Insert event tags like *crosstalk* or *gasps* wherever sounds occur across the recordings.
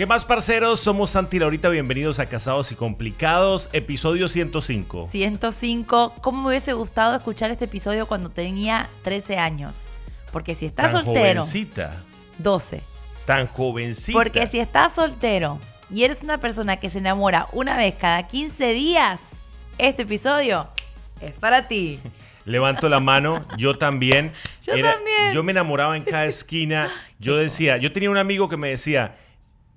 ¿Qué más, parceros? Somos Santi y Laurita. Bienvenidos a Casados y Complicados, episodio 105. 105. ¿Cómo me hubiese gustado escuchar este episodio cuando tenía 13 años? Porque si estás Tan soltero, jovencita. 12. Tan jovencita. Porque si estás soltero y eres una persona que se enamora una vez cada 15 días, este episodio es para ti. *laughs* Levanto la mano, yo también. *laughs* Yo también. Yo me enamoraba en cada esquina. *laughs* Yo decía, yo tenía un amigo que me decía,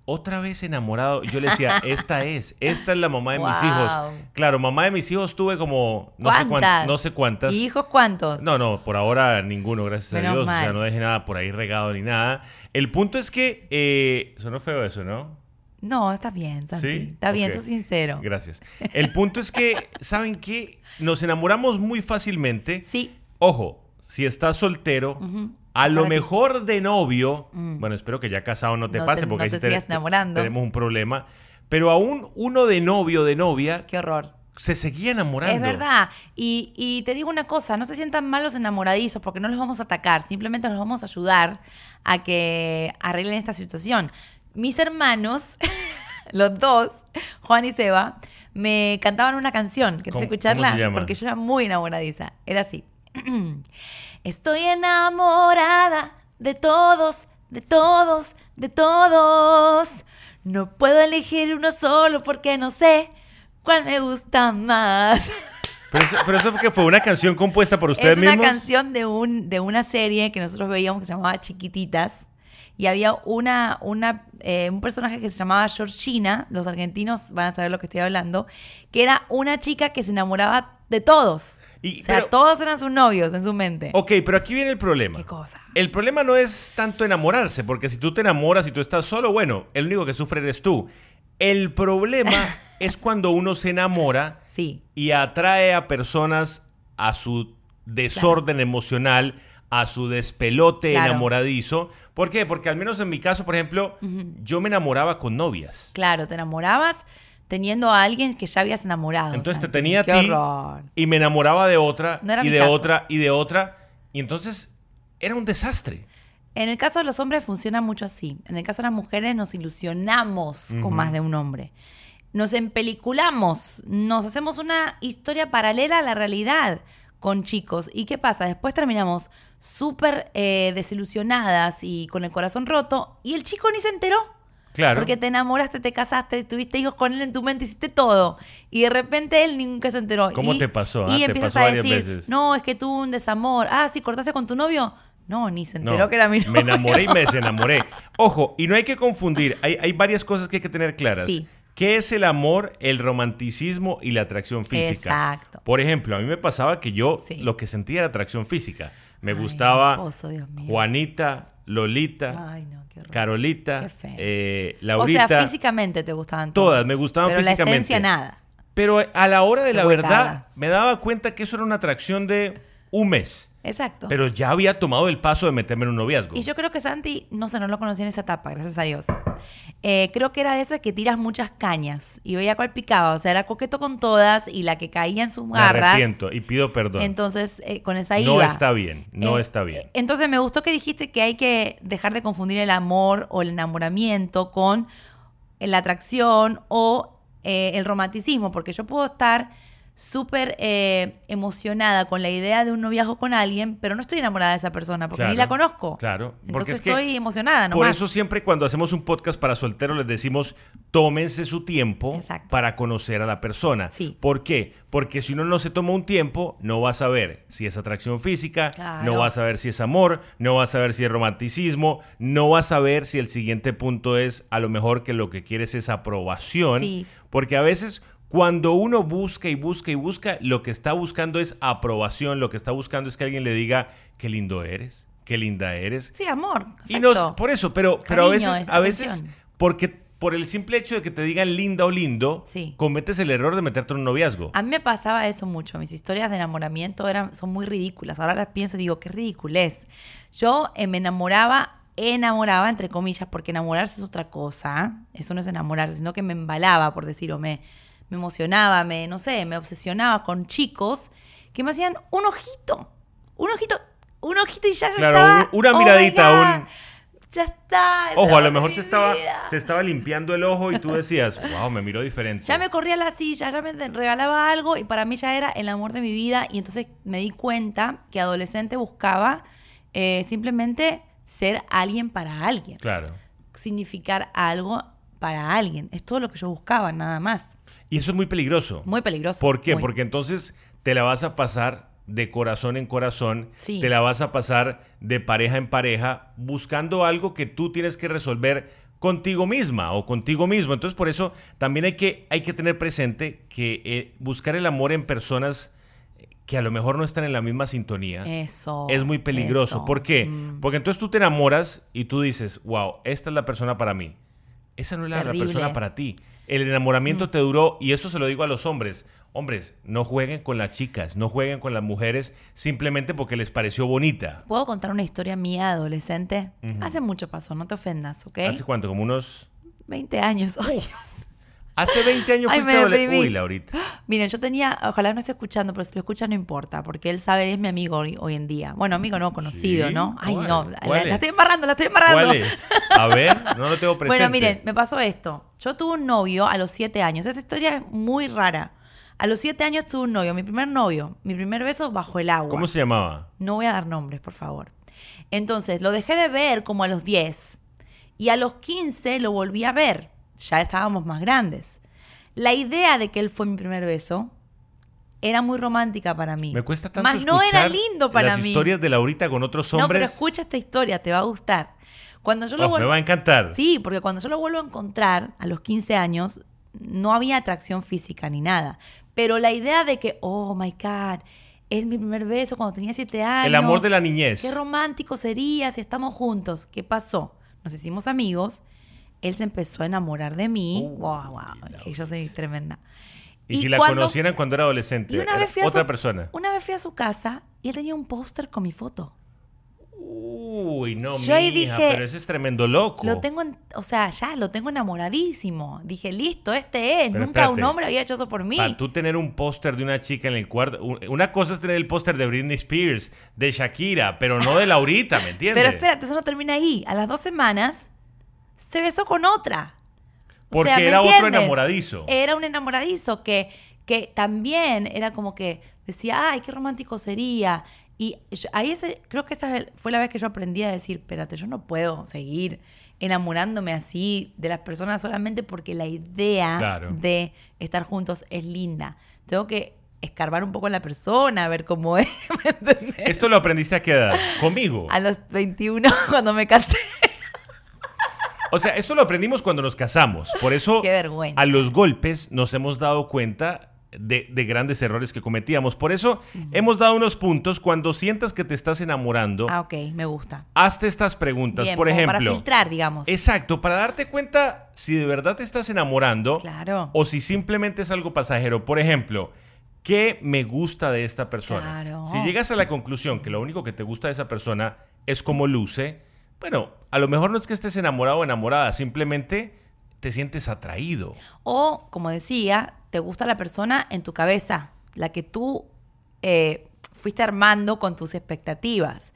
otra vez enamorado. Yo le decía, *laughs* esta es, esta es la mamá de mis Wow. hijos. Claro, mamá de mis hijos tuve como no sé, cuán- ¿Cuántas? no sé cuántas. ¿Y hijos cuántos? No, no, por ahora ninguno, gracias Menos a Dios. O sea, mal. no dejé nada por ahí regado ni nada. El punto es que, eh, sonó feo eso, ¿no? No, está bien, Santi. ¿Sí? Está bien, Ok. sos sincero. Gracias. El punto es que, *laughs* ¿saben qué? Nos enamoramos muy fácilmente. Sí, Ojo, si estás soltero, a lo mejor de novio, bueno, espero que ya casado no te No pase te- porque no ahí te enamorando. tenemos un problema. Pero aún uno de novio, de novia, qué horror. se seguía enamorando. Es verdad. Y, y te digo una cosa, no se sientan mal los enamoradizos porque no los vamos a atacar, simplemente los vamos a ayudar a que arreglen esta situación. Mis hermanos, *laughs* los dos, Juan y Seba, me cantaban una canción. ¿Quieres ¿Cómo- escucharla? cómo se llama? Porque yo era muy enamoradiza. Era así. *clears throat* Estoy enamorada de todos, de todos, de todos. No puedo elegir uno solo porque no sé cuál me gusta más. *laughs* Pero eso, pero eso que fue una canción compuesta por ustedes es una mismos. canción de, un, de una serie que nosotros veíamos que se llamaba Chiquititas. Y había una, una, eh, un personaje que se llamaba Georgina, los argentinos van a saber lo que estoy hablando, que era una chica que se enamoraba de todos. Y- o sea, pero- todos eran sus novios en su mente. Ok, pero aquí viene el problema. ¿Qué cosa? El problema no es tanto enamorarse, porque si tú te enamoras y tú estás solo, bueno, el único que sufre eres tú. El problema *laughs* es cuando uno se enamora Sí. y atrae a personas a su desorden emocional, a su despelote Claro. enamoradizo. ¿Por qué? Porque al menos en mi caso, por ejemplo, yo me enamoraba con novias. Claro, te enamorabas teniendo a alguien que ya habías enamorado. Entonces te tenía a Qué ti horror. y me enamoraba de otra No era y mi de caso. otra y de otra. Y entonces era un desastre. En el caso de los hombres funciona mucho así. En el caso de las mujeres nos ilusionamos con más de un hombre. Nos empeliculamos, nos hacemos una historia paralela a la realidad con chicos. ¿Y qué pasa? Después terminamos súper eh, desilusionadas y con el corazón roto y el chico ni se enteró. Claro. Porque te enamoraste, te casaste, tuviste hijos con él en tu mente, hiciste todo. Y de repente él nunca se enteró. ¿Cómo Y- te pasó, ah? Y ¿Te empiezas a decir, veces? no, es que tuvo un desamor. Ah, sí, cortaste con tu novio. No, ni se No, enteró que era mi novio. Me enamoré y me *laughs* desenamoré. Ojo, y no hay que confundir. Hay, hay varias cosas que hay que tener claras. Sí. ¿Qué es el amor, el romanticismo y la atracción física? Exacto. Por ejemplo, a mí me pasaba que yo Sí. lo que sentía era atracción física. Me Ay, gustaba. Juanita, Lolita, Ay, no, qué horror. Carolita, Qué feo. eh, O Laurita. sea, físicamente te gustaban Todas, me gustaban pero físicamente. la esencia nada. Pero a la hora de Qué la huecada. verdad, me daba cuenta que eso era una atracción de un mes. Exacto. Pero ya había tomado el paso de meterme en un noviazgo. Y yo creo que Santi, no sé, no lo conocí en esa etapa, gracias a Dios. Eh, creo que era de esas que tiras muchas cañas y veía cuál picaba. O sea, era coqueto con todas y la que caía en sus me garras. arrepiento y pido perdón. Entonces, eh, con esa iba. No está bien, no Eh, está bien. Entonces, me gustó que dijiste que hay que dejar de confundir el amor o el enamoramiento con la atracción o el romanticismo, porque yo puedo estar súper eh, emocionada con la idea de un noviazgo con alguien, pero no estoy enamorada de esa persona porque ni la conozco. claro, porque Entonces es que estoy emocionada, ¿no? Por eso siempre cuando hacemos un podcast para solteros les decimos, tómense su tiempo Exacto. para conocer a la persona. Sí. ¿Por qué? Porque si uno no se toma un tiempo, no va a saber si es atracción física, Claro. no va a saber si es amor, no va a saber si es romanticismo, no va a saber si el siguiente punto es a lo mejor que lo que quieres es aprobación. Sí. Porque a veces cuando uno busca y busca y busca, lo que está buscando es aprobación, lo que está buscando es que alguien le diga, qué lindo eres, qué linda eres. Sí, amor. Y no, exacto. por eso, pero, pero a veces, es a veces, porque por el simple hecho de que te digan linda o lindo, Sí. cometes el error de meterte en un noviazgo. A mí me pasaba eso mucho. Mis historias de enamoramiento eran, son muy ridículas. Ahora las pienso y digo, qué ridiculez. Yo eh, me enamoraba, enamoraba, entre comillas, porque enamorarse es otra cosa. Eso no es enamorarse, sino que me embalaba, por decir, o me, me emocionaba, me, no sé, me obsesionaba con chicos que me hacían un ojito. Un ojito, un ojito y ya yo Claro, estaba, un- una "Oh miradita, God". un- ya está. Ojo, a lo mejor se estaba, se estaba limpiando el ojo y tú decías, wow, me miró diferente. Ya me corría la silla, ya me regalaba algo y para mí ya era el amor de mi vida. Y entonces me di cuenta que adolescente buscaba eh, simplemente ser alguien para alguien. Claro. Significar algo para alguien. Es todo lo que yo buscaba, nada más. Y eso es muy peligroso. Muy peligroso. ¿Por qué? muy. Porque entonces te la vas a pasar de corazón en corazón, Sí. te la vas a pasar de pareja en pareja, buscando algo que tú tienes que resolver contigo misma o contigo mismo. Entonces, por eso también hay que, hay que tener presente que eh, buscar el amor en personas que a lo mejor no están en la misma sintonía Eso. es muy peligroso. eso. ¿Por qué? Mm. Porque entonces tú te enamoras y tú dices, wow, esta es la persona para mí. Esa no es la, persona para ti. El enamoramiento te duró, y eso se lo digo a los hombres. Hombres, no jueguen con las chicas, no jueguen con las mujeres simplemente porque les pareció bonita. ¿Puedo contar una historia mía adolescente? Hace mucho pasó, no te ofendas, ¿ok? ¿Hace cuánto? Como unos... 20 años. *laughs* Ay, Hace 20 años Ay, fuiste me adole- deprimí. Uy, Laurita. *gasps* Miren, yo tenía, ojalá no esté escuchando, pero si lo escucha no importa, porque él sabe, es mi amigo hoy, hoy en día. Bueno, amigo no, conocido, Sí, ¿no? Ay, ¿cuál? no, la, estoy embarrando, la estoy embarrando. ¿Cuál es? *laughs* A ver, no lo tengo presente. Bueno, miren, me pasó esto. Yo tuve un novio a los siete años. Esa historia es muy rara. A los siete años tuve un novio, mi primer novio, mi primer beso bajo el agua. ¿Cómo se llamaba? No voy a dar nombres, por favor. Entonces, lo dejé de ver como a los 10. Y a los 15 lo volví a ver. Ya estábamos más grandes. La idea de que él fue mi primer beso era muy romántica para mí. Me cuesta tanto Más no era lindo para las mí. historias de Laurita con otros No, pero hombres. escucha esta historia, te va a gustar. Cuando yo lo Oh, me va a encantar. Sí, porque cuando yo lo vuelvo a encontrar a los 15 años, no había atracción física ni nada. Pero la idea de que, oh my God, es mi primer beso cuando tenía 7 años. El amor de la niñez. Qué romántico sería si estamos juntos. ¿Qué pasó? Nos hicimos amigos. Él se empezó a enamorar de mí. Uh, wow, wow. Que yo soy tremenda. Y, si la cuando- conocieran cuando era adolescente, y una vez otra su- persona. Una vez fui a su casa y él tenía un póster con mi foto. Uy, no, Yo mija, dije, pero ese es tremendo loco. Lo tengo, en- o sea, ya lo tengo enamoradísimo. Dije, listo, este es. Pero Nunca un espérate. hombre había hecho eso por mí. Para tú tener un póster de una chica en el cuarto. Una cosa es tener el póster de Britney Spears, de Shakira, pero no de Laurita, ¿me *laughs* entiendes? Pero espérate, eso no termina ahí. A las dos semanas se besó con otra. O Porque sea, ¿me era otro enamoradizo. Era un enamoradizo que, que también era como que decía, ay, qué romántico sería. Y yo- ahí ese- creo que esa fue la vez que yo aprendí a decir, espérate, yo no puedo seguir enamorándome así de las personas solamente porque la idea Claro. de estar juntos es linda. Tengo que escarbar un poco en la persona, a ver cómo es. *laughs* ¿Esto lo aprendiste a qué edad? Conmigo. A los 21, *laughs* cuando me casé. O sea, esto lo aprendimos cuando nos casamos. Por eso, Qué vergüenza. a los golpes nos hemos dado cuenta de, de grandes errores que cometíamos. Por eso, hemos dado unos puntos. Cuando sientas que te estás enamorando, Ah, ok, me gusta. hazte estas preguntas. Bien, Por como ejemplo, para filtrar, digamos. Exacto, para darte cuenta si de verdad te estás enamorando Claro. o si simplemente es algo pasajero. Por ejemplo, ¿qué me gusta de esta persona? Claro. Si llegas a la conclusión que lo único que te gusta de esa persona es cómo luce, bueno, a lo mejor no es que estés enamorado o enamorada, simplemente te sientes atraído. O, como decía, te gusta la persona en tu cabeza, la que tú eh, fuiste armando con tus expectativas.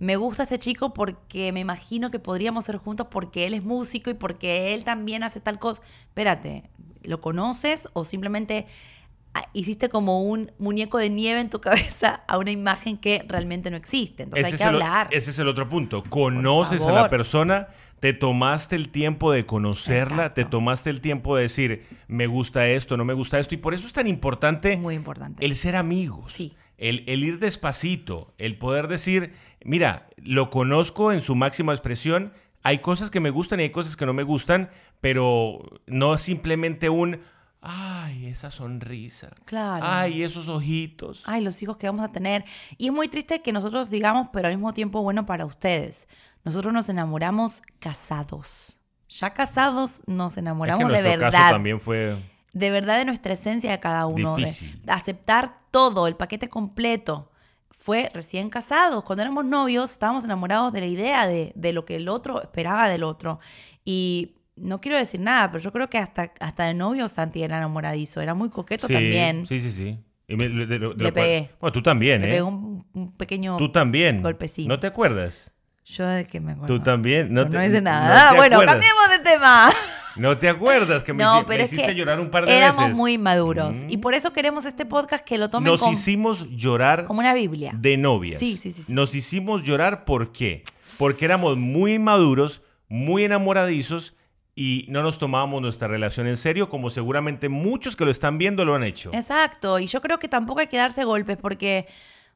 Me gusta este chico porque me imagino que podríamos ser juntos porque él es músico y porque él también hace tal cosa. Espérate, ¿lo conoces o simplemente hiciste como un muñeco de nieve en tu cabeza *laughs* a una imagen que realmente no existe? Entonces hay es que el, hablar. ese es el otro punto. Conoces a la persona, te tomaste el tiempo de conocerla, Exacto. te tomaste el tiempo de decir, me gusta esto, no me gusta esto. Y por eso es tan importante Muy importante. el ser amigos. Sí. El, el ir despacito, el poder decir, mira, lo conozco en su máxima expresión, hay cosas que me gustan y hay cosas que no me gustan, pero no simplemente un, ay, esa sonrisa, Claro. ay, esos ojitos. ay, los hijos que vamos a tener. Y es muy triste que nosotros digamos, pero al mismo tiempo bueno para ustedes. Nosotros nos enamoramos casados. Ya casados nos Es que enamoramos de verdad. caso también fue... De verdad de nuestra esencia de cada uno. Difícil. de aceptar todo, el paquete completo. Fue recién casados. Cuando éramos novios estábamos enamorados de la idea de, de lo que el otro esperaba del otro. Y no quiero decir nada, pero yo creo que hasta, hasta de novio Santi era enamoradizo. Era muy coqueto Sí, también. Sí, sí, sí. Y me- de- de- de Le cual- pegué. Bueno, tú también, Le ¿eh? pegó un, un pequeño Tú también. golpecito. ¿No te acuerdas? Yo de que me acuerdo. Tú también. No, te- no hice no nada. te bueno, acuerdas. cambiemos de tema. *laughs* ¿No te acuerdas que me, no, pero me hiciste que llorar un par de éramos veces? muy maduros. Mm. Y por eso queremos este podcast que lo tomen Nos hicimos llorar como una Biblia. de novias. Sí, sí, sí, sí, Nos hicimos llorar ¿por qué? Porque éramos muy maduros, muy enamoradizos y no nos tomábamos nuestra relación en serio, como seguramente muchos que lo están viendo lo han hecho. Exacto, y yo creo que tampoco hay que darse golpes porque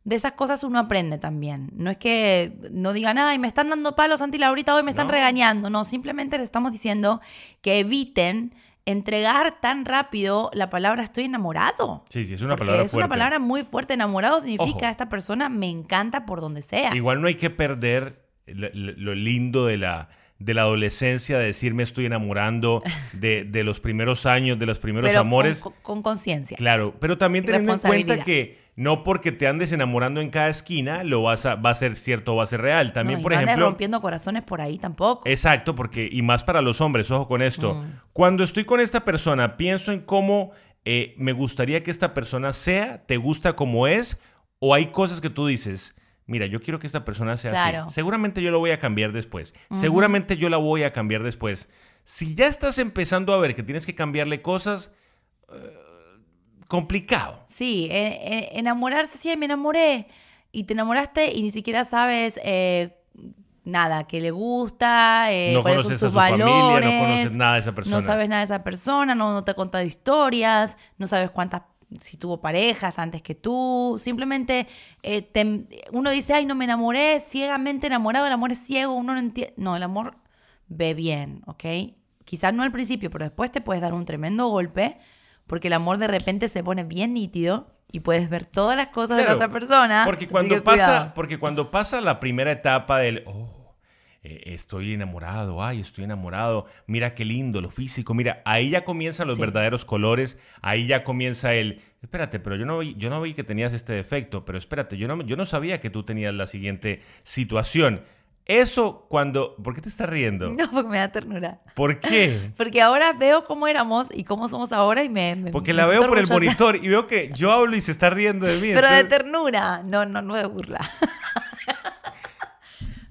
de esas cosas uno aprende también. No es que no digan, ay, me están dando palos, Santi Laurita, hoy me están No. regañando. No, simplemente les estamos diciendo que eviten entregar tan rápido la palabra estoy enamorado. Sí, sí, es una palabra es fuerte. una palabra muy fuerte. Enamorado significa Ojo. esta persona me encanta por donde sea. Igual no hay que perder lo, lo lindo de la, de la adolescencia, de decir me estoy enamorando, *laughs* de, de los primeros años, de los primeros pero amores. con- con conciencia. Claro, pero también teniendo en cuenta que no porque te andes enamorando en cada esquina lo vas a, va a ser cierto o va a ser real. También, No, y por no andes ejemplo, rompiendo corazones por ahí tampoco. Exacto, porque, y más para los hombres, ojo con esto. Mm. Cuando estoy con esta persona, pienso en cómo eh, me gustaría que esta persona sea, te gusta como es, o hay cosas que tú dices, mira, yo quiero que esta persona sea Claro. así. Seguramente yo lo voy a cambiar después. Seguramente yo la voy a cambiar después. Si ya estás empezando a ver que tienes que cambiarle cosas, eh, complicado. Sí, eh, eh, enamorarse, sí, me enamoré. Y te enamoraste y ni siquiera sabes eh, nada, que le gusta, eh, no cuáles son sus su familia, valores. no conoces nada de esa persona. No sabes nada de esa persona, no, no te ha contado historias, no sabes cuántas, si tuvo parejas antes que tú. Simplemente eh, te- uno dice, ay, no me enamoré, ciegamente enamorado, el amor es ciego, uno no entiende. No, el amor ve bien, ¿ok? Quizás no al principio, pero después te puedes dar un tremendo golpe porque el amor de repente se pone bien nítido y puedes ver todas las cosas de la otra persona. Porque cuando pasa, cuidado. porque cuando pasa la primera etapa del oh, eh, estoy enamorado, ay, estoy enamorado, mira qué lindo, lo físico, mira, ahí ya comienzan los Sí. verdaderos colores, ahí ya comienza el, espérate, pero yo no vi, yo no vi que tenías este defecto, pero espérate, yo no, yo no sabía que tú tenías la siguiente situación. Eso cuando, ¿por qué te estás riendo? No, porque me da ternura. ¿Por qué? *laughs* Porque ahora veo cómo éramos y cómo somos ahora y me. me- Porque me la veo por el monitor y veo que yo hablo y se está riendo de *laughs* mí. Pero de ternura. No, no, no de burla. *laughs*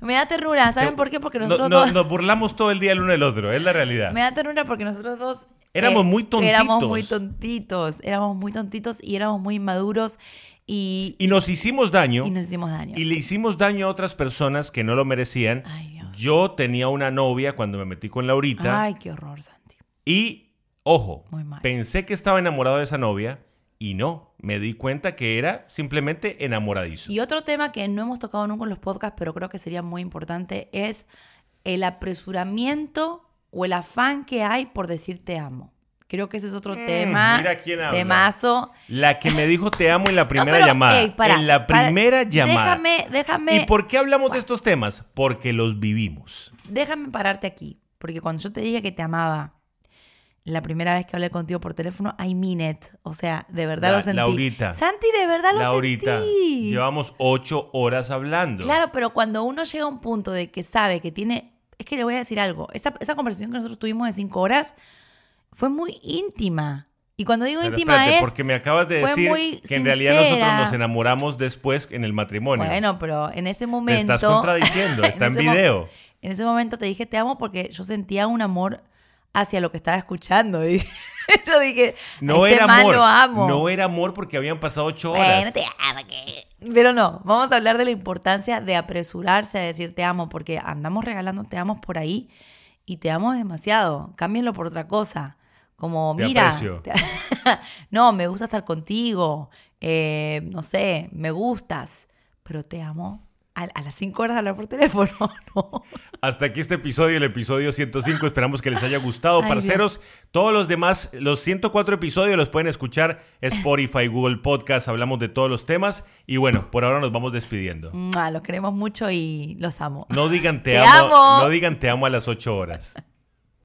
me da ternura. ¿Saben por qué? Porque no- nosotros no- dos. Nos burlamos todo el día el uno del otro, es la realidad. Me da ternura porque nosotros dos. eh, Éramos muy Éramos tontitos. muy tontitos. Éramos muy tontitos y éramos muy inmaduros y, Y nos hicimos daño. y nos hicimos daño. Y le hicimos daño a otras personas que no lo merecían. Ay, Dios. Yo tenía una novia cuando me metí con Laurita. Ay, qué horror, Santi. Y, ojo, Muy mal. pensé que estaba enamorado de esa novia. Y no, me di cuenta que era simplemente enamoradizo. Y otro tema que no hemos tocado nunca en los podcasts, pero creo que sería muy importante, es el apresuramiento o el afán que hay por decir te amo. Creo que ese es otro Mm, tema. mira quién habla. Temazo. La que me dijo te amo en la *laughs* No, primera pero, llamada. ey, para, en la para, primera llamada. Déjame, déjame. ¿Y por qué hablamos de estos temas? Porque los vivimos. Déjame pararte aquí. Porque cuando yo te dije que te amaba la primera vez que hablé contigo por teléfono, I mean it. O sea, de verdad La- lo sentí. Laurita. Santi, de verdad lo Laurita, sentí. llevamos ocho horas hablando. Claro, pero cuando uno llega a un punto de que sabe que tiene. Es que le voy a decir algo. Esa, esa conversación que nosotros tuvimos de cinco horas fue muy íntima. Y cuando digo Pero íntima espérate, es. porque me acabas de decir que en realidad nosotros nos enamoramos después en el matrimonio. Bueno, pero en ese Te momento. estás contradiciendo, *laughs* está en video. En ese momento te dije te amo porque yo sentía un amor hacia lo que estaba escuchando. *laughs* Y yo dije, No este era man amor. lo amo. No era amor porque habían pasado ocho horas. Bueno, te amo, ¿qué? Pero no, vamos a hablar de la importancia de apresurarse a decir te amo, porque andamos regalando te amo por ahí y te amo demasiado. Cámbienlo por otra cosa. Como, Te mira, *laughs* te- no, me gusta estar contigo, eh, no sé, me gustas, pero te amo a, a las 5 horas hablar por teléfono, *laughs* ¿no? Hasta aquí este episodio, el episodio 105. Esperamos que les haya gustado, Ay, parceros. Todos los demás, los 104 episodios los pueden escuchar Spotify, Google Podcast. Hablamos de todos los temas. Y bueno, por ahora nos vamos despidiendo. Los queremos mucho y los amo. No digan *laughs* te, Te amo, amo. No digan te amo a las 8 horas.